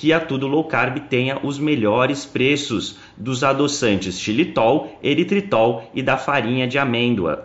que a Tudo Low Carb tenha os melhores preços dos adoçantes xilitol, eritritol e da farinha de amêndoa,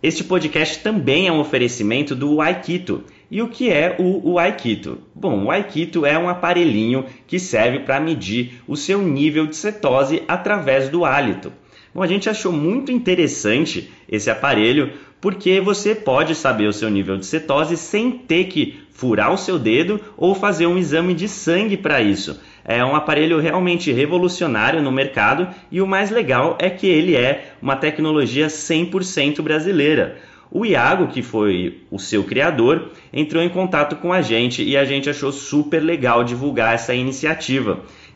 Este podcast também é um oferecimento do Aikito. E o que é o, o Aikito? Bom, o Aikito é um aparelhinho que serve para medir o seu nível de cetose através do hálito. Bom, a gente achou muito interessante esse aparelho porque você pode saber o seu nível de cetose sem ter que furar o seu dedo ou fazer um exame de sangue para isso. É um aparelho realmente revolucionário no mercado e o mais legal é que ele é uma tecnologia 100% brasileira. O Iago, que foi o seu criador, entrou em contato com a gente e a gente achou super legal divulgar essa iniciativa.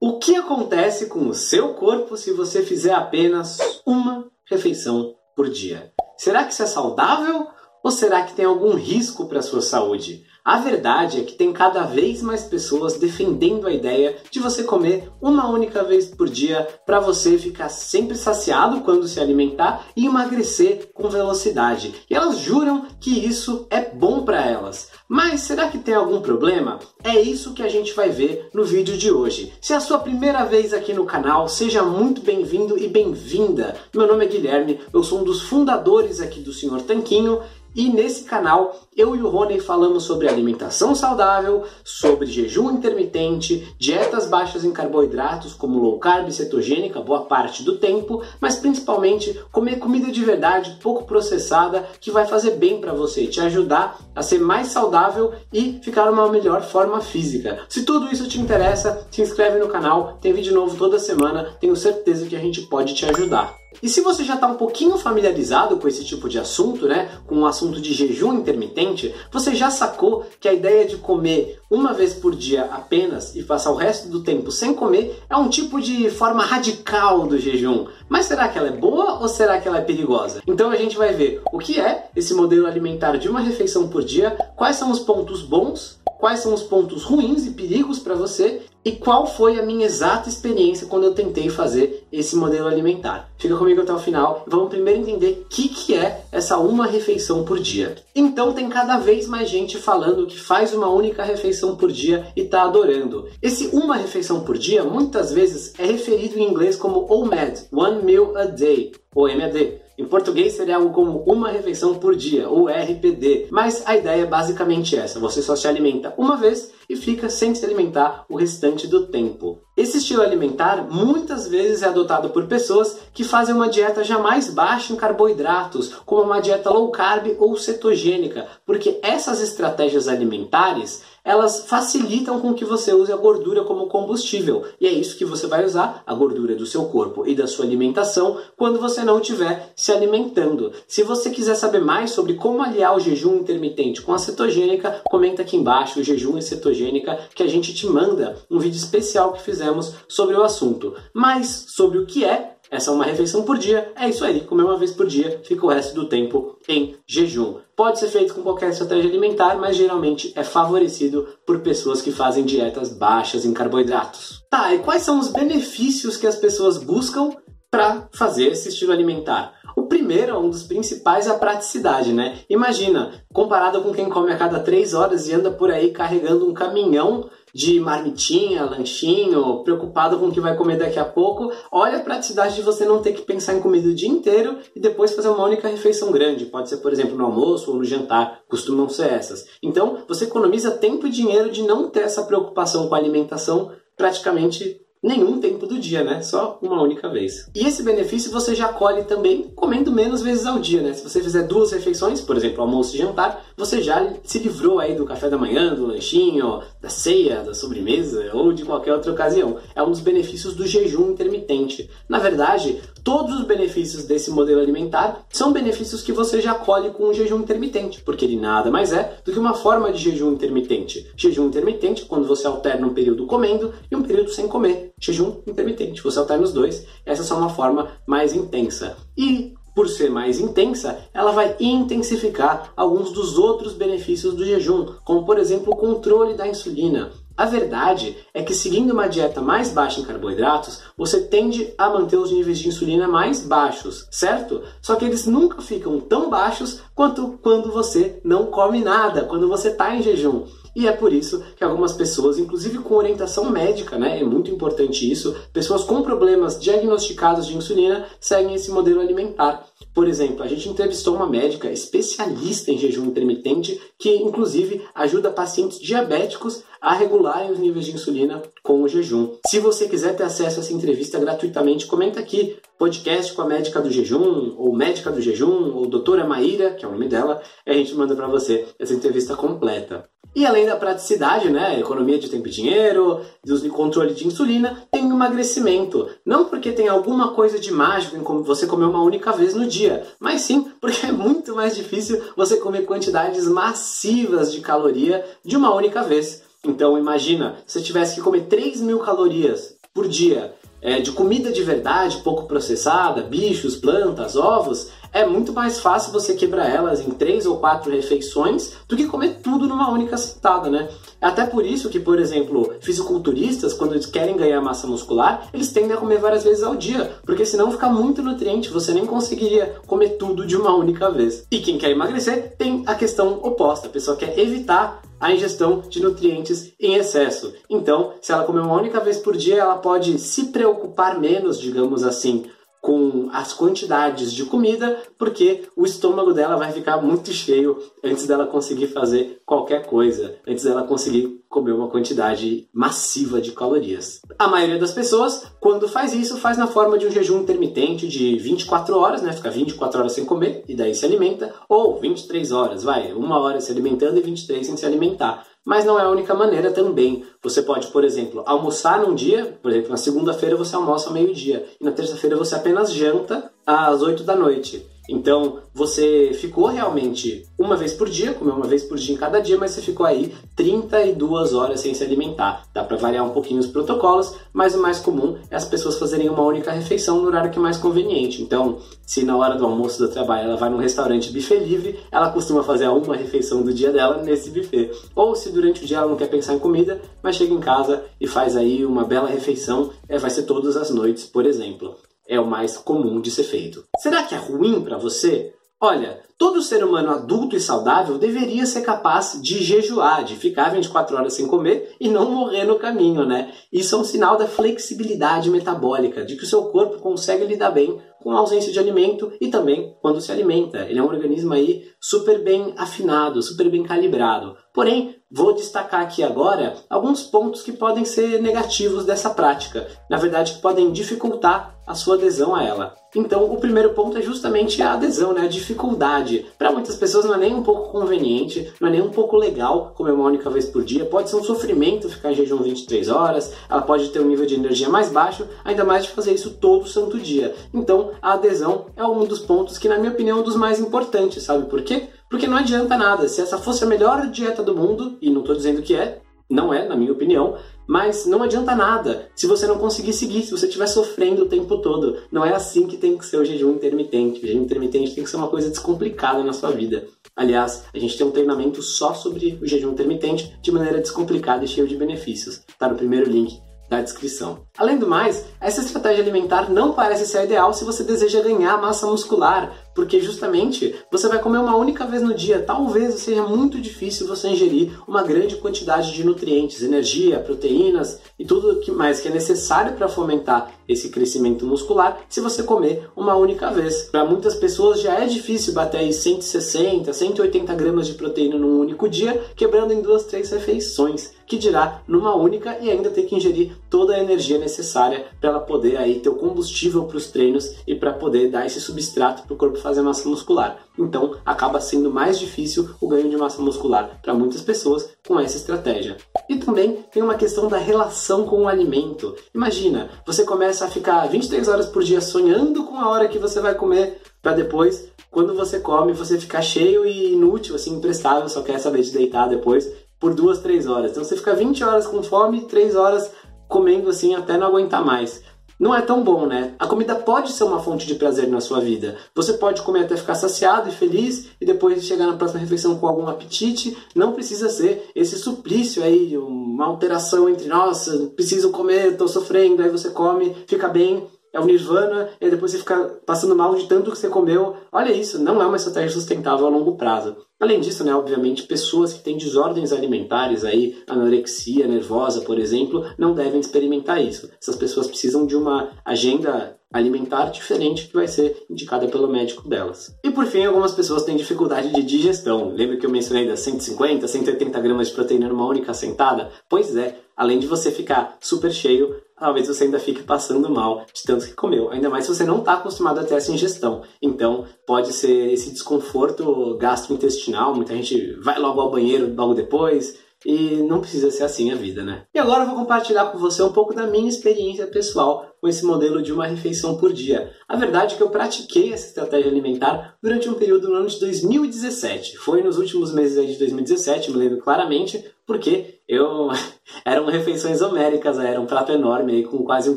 O que acontece com o seu corpo se você fizer apenas uma refeição por dia? Será que isso é saudável ou será que tem algum risco para a sua saúde? A verdade é que tem cada vez mais pessoas defendendo a ideia de você comer uma única vez por dia para você ficar sempre saciado quando se alimentar e emagrecer com velocidade. E elas juram que isso é bom para elas. Mas será que tem algum problema? É isso que a gente vai ver no vídeo de hoje. Se é a sua primeira vez aqui no canal, seja muito bem-vindo e bem-vinda. Meu nome é Guilherme, eu sou um dos fundadores aqui do Senhor Tanquinho e nesse canal, eu e o Rony falamos sobre alimentação saudável, sobre jejum intermitente, dietas baixas em carboidratos, como low carb e cetogênica, boa parte do tempo, mas principalmente comer comida de verdade, pouco processada, que vai fazer bem para você, te ajudar a ser mais saudável e ficar uma melhor forma física. Se tudo isso te interessa, se inscreve no canal, tem vídeo novo toda semana, tenho certeza que a gente pode te ajudar. E se você já está um pouquinho familiarizado com esse tipo de assunto, né, com o assunto de jejum intermitente, você já sacou que a ideia de comer uma vez por dia apenas e passar o resto do tempo sem comer é um tipo de forma radical do jejum. Mas será que ela é boa ou será que ela é perigosa? Então a gente vai ver o que é esse modelo alimentar de uma refeição por dia, quais são os pontos bons, quais são os pontos ruins e perigos para você e qual foi a minha exata experiência quando eu tentei fazer esse modelo alimentar. Fica comigo até o final vamos primeiro entender o que, que é essa uma refeição por dia. Então tem cada vez mais gente falando que faz uma única refeição por dia e está adorando. Esse uma refeição por dia muitas vezes é referido em inglês como OMAD, One Meal a Day, ou MAD Em português seria algo como uma refeição por dia, ou RPD. Mas a ideia é basicamente essa: você só se alimenta uma vez e fica sem se alimentar o restante do tempo. Esse estilo alimentar muitas vezes é adotado por pessoas que fazem uma dieta jamais baixa em carboidratos, como uma dieta low carb ou cetogênica, porque essas estratégias alimentares elas facilitam com que você use a gordura como combustível. E é isso que você vai usar, a gordura do seu corpo e da sua alimentação, quando você não estiver se alimentando. Se você quiser saber mais sobre como aliar o jejum intermitente com a cetogênica, comenta aqui embaixo o jejum e cetogênica que a gente te manda um vídeo especial que fizemos sobre o assunto. Mas sobre o que é, essa é uma refeição por dia, é isso aí, comer uma vez por dia, fica o resto do tempo em jejum. Pode ser feito com qualquer estratégia alimentar, mas geralmente é favorecido por pessoas que fazem dietas baixas em carboidratos. Tá, e quais são os benefícios que as pessoas buscam para fazer esse estilo alimentar? O primeiro, um dos principais, é a praticidade, né? Imagina, comparado com quem come a cada três horas e anda por aí carregando um caminhão de marmitinha, lanchinho, preocupado com o que vai comer daqui a pouco, olha a praticidade de você não ter que pensar em comida o dia inteiro e depois fazer uma única refeição grande. Pode ser, por exemplo, no almoço ou no jantar, costumam ser essas. Então, você economiza tempo e dinheiro de não ter essa preocupação com a alimentação praticamente nenhum tempo do dia, né? Só uma única vez. E esse benefício você já colhe também comendo menos vezes ao dia, né? Se você fizer duas refeições, por exemplo, almoço e jantar, você já se livrou aí do café da manhã, do lanchinho, da ceia, da sobremesa ou de qualquer outra ocasião. É um dos benefícios do jejum intermitente. Na verdade, todos os benefícios desse modelo alimentar são benefícios que você já colhe com o jejum intermitente, porque ele nada mais é do que uma forma de jejum intermitente. Jejum intermitente quando você alterna um período comendo e um período sem comer. Jejum intermitente, você alterna os dois. Essa é só uma forma mais intensa. E por ser mais intensa, ela vai intensificar alguns dos outros benefícios do jejum, como por exemplo o controle da insulina. A verdade é que seguindo uma dieta mais baixa em carboidratos, você tende a manter os níveis de insulina mais baixos, certo? Só que eles nunca ficam tão baixos quanto quando você não come nada, quando você está em jejum. E é por isso que algumas pessoas, inclusive com orientação médica, né, é muito importante isso, pessoas com problemas diagnosticados de insulina seguem esse modelo alimentar. Por exemplo, a gente entrevistou uma médica especialista em jejum intermitente que, inclusive, ajuda pacientes diabéticos a regularem os níveis de insulina com o jejum. Se você quiser ter acesso a essa entrevista gratuitamente, comenta aqui podcast com a médica do jejum, ou médica do jejum, ou doutora Maíra, que é o nome dela, e a gente manda para você essa entrevista completa. E além da praticidade, né, economia de tempo e dinheiro, do controle de insulina, tem o emagrecimento. Não porque tem alguma coisa de mágico em como você comer uma única vez no dia, mas sim porque é muito mais difícil você comer quantidades massivas de caloria de uma única vez. Então imagina, se você tivesse que comer 3 mil calorias por dia é, de comida de verdade, pouco processada, bichos, plantas, ovos, é muito mais fácil você quebrar elas em três ou quatro refeições do que comer tudo numa única sentada, né? É até por isso que, por exemplo, fisiculturistas, quando eles querem ganhar massa muscular, eles tendem a comer várias vezes ao dia, porque senão fica muito nutriente, você nem conseguiria comer tudo de uma única vez. E quem quer emagrecer tem a questão oposta, a pessoa quer evitar a ingestão de nutrientes em excesso. Então, se ela comer uma única vez por dia, ela pode se preocupar menos, digamos assim, com as quantidades de comida, porque o estômago dela vai ficar muito cheio antes dela conseguir fazer qualquer coisa, antes dela conseguir comer uma quantidade massiva de calorias. A maioria das pessoas, quando faz isso, faz na forma de um jejum intermitente de 24 horas, né? Fica 24 horas sem comer e daí se alimenta, ou 23 horas, vai, uma hora se alimentando e 23 sem se alimentar mas não é a única maneira também. Você pode, por exemplo, almoçar num dia, por exemplo, na segunda-feira você almoça ao meio-dia, e na terça-feira você apenas janta às 8 da noite. Então, você ficou realmente uma vez por dia, comeu uma vez por dia em cada dia, mas você ficou aí 32 horas sem se alimentar. Dá para variar um pouquinho os protocolos, mas o mais comum é as pessoas fazerem uma única refeição no horário que é mais conveniente. Então, se na hora do almoço do trabalho ela vai num restaurante buffet livre, ela costuma fazer uma refeição do dia dela nesse buffet. Ou se durante o dia ela não quer pensar em comida, mas chega em casa e faz aí uma bela refeição, é, vai ser todas as noites, por exemplo é o mais comum de ser feito. Será que é ruim para você Olha, todo ser humano adulto e saudável deveria ser capaz de jejuar, de ficar 24 horas sem comer e não morrer no caminho, né? Isso é um sinal da flexibilidade metabólica, de que o seu corpo consegue lidar bem com a ausência de alimento e também quando se alimenta. Ele é um organismo aí super bem afinado, super bem calibrado. Porém, vou destacar aqui agora alguns pontos que podem ser negativos dessa prática, na verdade que podem dificultar a sua adesão a ela. Então, o primeiro ponto é justamente a adesão, né? a dificuldade. Para muitas pessoas não é nem um pouco conveniente, não é nem um pouco legal comer uma única vez por dia. Pode ser um sofrimento ficar em jejum 23 horas, ela pode ter um nível de energia mais baixo, ainda mais de fazer isso todo santo dia. Então, a adesão é um dos pontos que, na minha opinião, é um dos mais importantes, sabe por quê? Porque não adianta nada. Se essa fosse a melhor dieta do mundo, e não estou dizendo que é, não é, na minha opinião, mas não adianta nada se você não conseguir seguir, se você estiver sofrendo o tempo todo. Não é assim que tem que ser o jejum intermitente. O jejum intermitente tem que ser uma coisa descomplicada na sua vida. Aliás, a gente tem um treinamento só sobre o jejum intermitente de maneira descomplicada e cheio de benefícios. Tá no primeiro link da descrição. Além do mais, essa estratégia alimentar não parece ser ideal se você deseja ganhar massa muscular, porque justamente você vai comer uma única vez no dia. Talvez seja muito difícil você ingerir uma grande quantidade de nutrientes, energia, proteínas e tudo que mais que é necessário para fomentar esse crescimento muscular se você comer uma única vez. Para muitas pessoas já é difícil bater aí 160, 180 gramas de proteína num único dia, quebrando em duas, três refeições, que dirá numa única e ainda ter que ingerir toda a energia necessária para ela poder aí ter o combustível para os treinos e para poder dar esse substrato para o corpo fazer massa muscular. Então, acaba sendo mais difícil o ganho de massa muscular para muitas pessoas com essa estratégia. E também tem uma questão da relação com o alimento. Imagina, você começa a ficar 23 horas por dia sonhando com a hora que você vai comer para depois, quando você come, você ficar cheio e inútil, assim, imprestável, só quer saber de deitar depois por duas, três horas. Então você fica 20 horas com fome, 3 horas comendo assim até não aguentar mais não é tão bom, né? A comida pode ser uma fonte de prazer na sua vida. Você pode comer até ficar saciado e feliz e depois chegar na próxima refeição com algum apetite. Não precisa ser esse suplício aí, uma alteração entre, nossa, preciso comer, tô sofrendo, aí você come, fica bem é o nirvana, e depois você fica passando mal de tanto que você comeu. Olha isso, não é uma estratégia sustentável a longo prazo. Além disso, né, obviamente, pessoas que têm desordens alimentares, aí, anorexia nervosa, por exemplo, não devem experimentar isso. Essas pessoas precisam de uma agenda alimentar diferente que vai ser indicada pelo médico delas. E por fim, algumas pessoas têm dificuldade de digestão. Lembra que eu mencionei das 150, 180 gramas de proteína numa única sentada? Pois é, além de você ficar super cheio, talvez você ainda fique passando mal de tanto que comeu. Ainda mais se você não está acostumado a ter essa ingestão. Então, pode ser esse desconforto gastrointestinal. Muita gente vai logo ao banheiro logo depois. E não precisa ser assim a vida, né? E agora eu vou compartilhar com você um pouco da minha experiência pessoal com esse modelo de uma refeição por dia. A verdade é que eu pratiquei essa estratégia alimentar durante um período no ano de 2017. Foi nos últimos meses de 2017, me lembro claramente, porque eu eram refeições homéricas, era um prato enorme aí, com quase um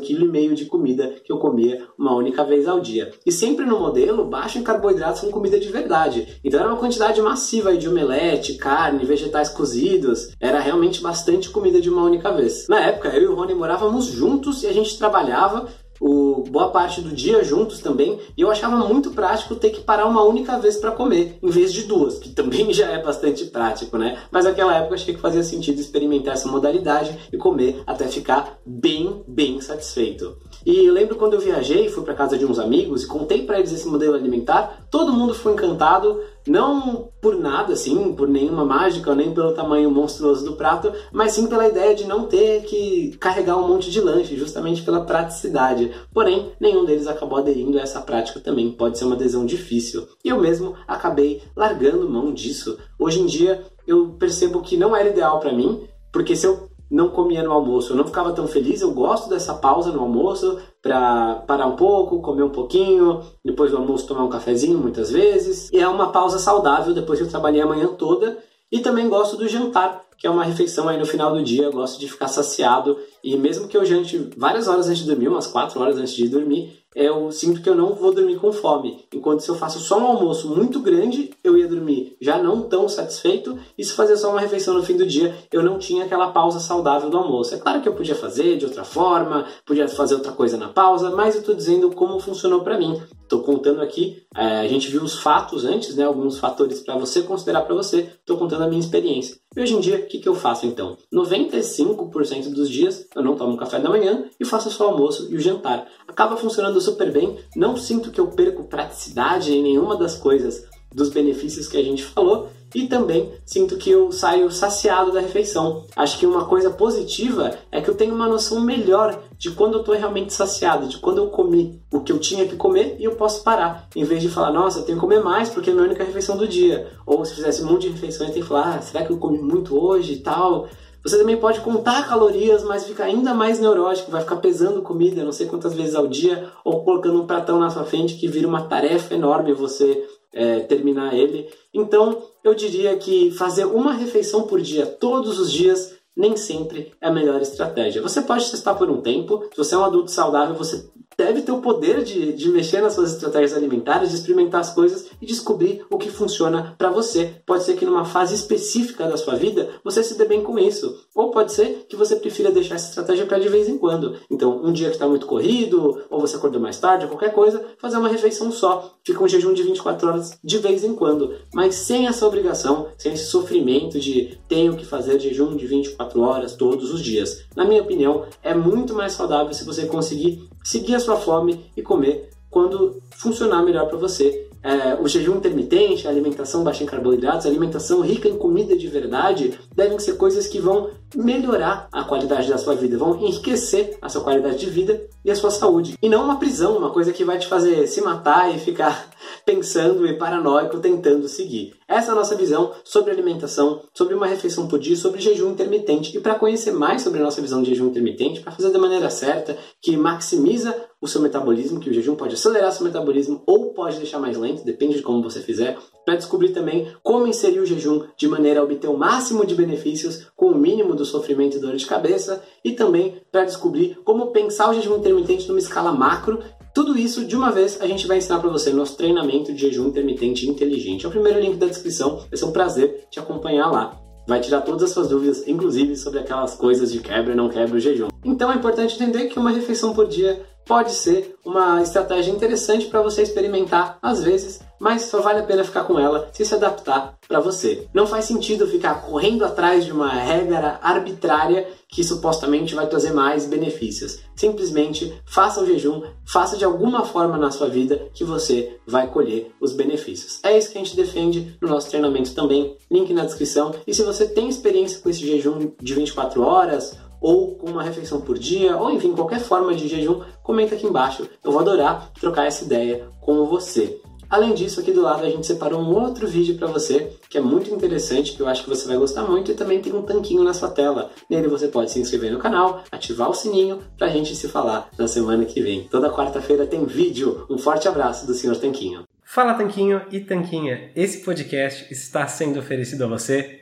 quilo e meio de comida que eu comia uma única vez ao dia. E sempre no modelo baixo em carboidratos com comida de verdade. Então era uma quantidade massiva de omelete, carne, vegetais cozidos. Era realmente bastante comida de uma única vez. Na época eu e o Rony morávamos juntos e a gente trabalhava o, boa parte do dia juntos também, e eu achava muito prático ter que parar uma única vez para comer, em vez de duas, que também já é bastante prático, né? Mas naquela época achei que fazia sentido experimentar essa modalidade e comer até ficar bem, bem satisfeito. E eu lembro quando eu viajei, fui para casa de uns amigos e contei para eles esse modelo alimentar, todo mundo foi encantado, não por nada, assim, por nenhuma mágica, nem pelo tamanho monstruoso do prato, mas sim pela ideia de não ter que carregar um monte de lanche, justamente pela praticidade. Porém, nenhum deles acabou aderindo a essa prática também, pode ser uma adesão difícil. E eu mesmo acabei largando mão disso. Hoje em dia, eu percebo que não era ideal para mim, porque se eu não comia no almoço, eu não ficava tão feliz. Eu gosto dessa pausa no almoço para parar um pouco, comer um pouquinho, depois do almoço tomar um cafezinho muitas vezes. E é uma pausa saudável depois que eu trabalhei a manhã toda. E também gosto do jantar, que é uma refeição aí no final do dia. Eu gosto de ficar saciado e mesmo que eu jante várias horas antes de dormir, umas 4 horas antes de dormir, eu sinto que eu não vou dormir com fome. Enquanto se eu faço só um almoço muito grande, eu ia dormir já não tão satisfeito, e se fazer só uma refeição no fim do dia, eu não tinha aquela pausa saudável do almoço. É claro que eu podia fazer de outra forma, podia fazer outra coisa na pausa, mas eu estou dizendo como funcionou para mim. Estou contando aqui, é, a gente viu os fatos antes, né, alguns fatores para você considerar para você, estou contando a minha experiência. E hoje em dia, o que, que eu faço então? 95% dos dias eu não tomo café da manhã e faço só almoço e o jantar. Acaba funcionando super bem, não sinto que eu perco praticidade em nenhuma das coisas dos benefícios que a gente falou e também sinto que eu saio saciado da refeição. Acho que uma coisa positiva é que eu tenho uma noção melhor de quando eu estou realmente saciado, de quando eu comi o que eu tinha que comer e eu posso parar, em vez de falar, nossa, eu tenho que comer mais porque é a minha única refeição do dia. Ou se fizesse um monte de refeições, tem que falar, ah, será que eu comi muito hoje e tal? Você também pode contar calorias, mas fica ainda mais neurótico, vai ficar pesando comida não sei quantas vezes ao dia, ou colocando um pratão na sua frente que vira uma tarefa enorme você é, terminar ele. Então, eu diria que fazer uma refeição por dia, todos os dias, nem sempre é a melhor estratégia. Você pode testar por um tempo. Se você é um adulto saudável, você deve ter o poder de, de mexer nas suas estratégias alimentares, de experimentar as coisas e descobrir o que funciona para você. Pode ser que numa fase específica da sua vida você se dê bem com isso, ou pode ser que você prefira deixar essa estratégia para de vez em quando. Então, um dia que está muito corrido, ou você acordou mais tarde, ou qualquer coisa, fazer uma refeição só. Fica um jejum de 24 horas de vez em quando, mas sem essa obrigação, sem esse sofrimento de tenho que fazer jejum de 24 horas todos os dias. Na minha opinião, é muito mais saudável se você conseguir seguir a sua fome e comer quando funcionar melhor para você. É, o jejum intermitente, a alimentação baixa em carboidratos, a alimentação rica em comida de verdade devem ser coisas que vão melhorar a qualidade da sua vida, vão enriquecer a sua qualidade de vida e a sua saúde. E não uma prisão, uma coisa que vai te fazer se matar e ficar pensando e paranoico tentando seguir. Essa é a nossa visão sobre alimentação, sobre uma refeição por dia, sobre jejum intermitente. E para conhecer mais sobre a nossa visão de jejum intermitente, para fazer da maneira certa, que maximiza o seu metabolismo, que o jejum pode acelerar seu metabolismo ou pode deixar mais lento, depende de como você fizer, para descobrir também como inserir o jejum de maneira a obter o máximo de benefícios com o mínimo do sofrimento e dor de cabeça, e também para descobrir como pensar o jejum intermitente numa escala macro tudo isso de uma vez a gente vai ensinar para você no nosso treinamento de jejum intermitente inteligente. É o primeiro link da descrição. Vai ser um prazer te acompanhar lá. Vai tirar todas as suas dúvidas, inclusive sobre aquelas coisas de quebra e não quebra o jejum. Então é importante entender que uma refeição por dia pode ser uma estratégia interessante para você experimentar às vezes, mas só vale a pena ficar com ela se se adaptar para você. Não faz sentido ficar correndo atrás de uma regra arbitrária que supostamente vai trazer mais benefícios. Simplesmente faça o jejum, faça de alguma forma na sua vida que você vai colher os benefícios. É isso que a gente defende no nosso treinamento também, link na descrição. E se você tem experiência com esse jejum de 24 horas ou com uma refeição por dia, ou enfim, qualquer forma de jejum, comenta aqui embaixo. Eu vou adorar trocar essa ideia com você. Além disso, aqui do lado a gente separou um outro vídeo para você que é muito interessante, que eu acho que você vai gostar muito e também tem um tanquinho na sua tela. Nele você pode se inscrever no canal, ativar o sininho para a gente se falar na semana que vem. Toda quarta-feira tem vídeo. Um forte abraço do Sr. Tanquinho. Fala Tanquinho e Tanquinha, esse podcast está sendo oferecido a você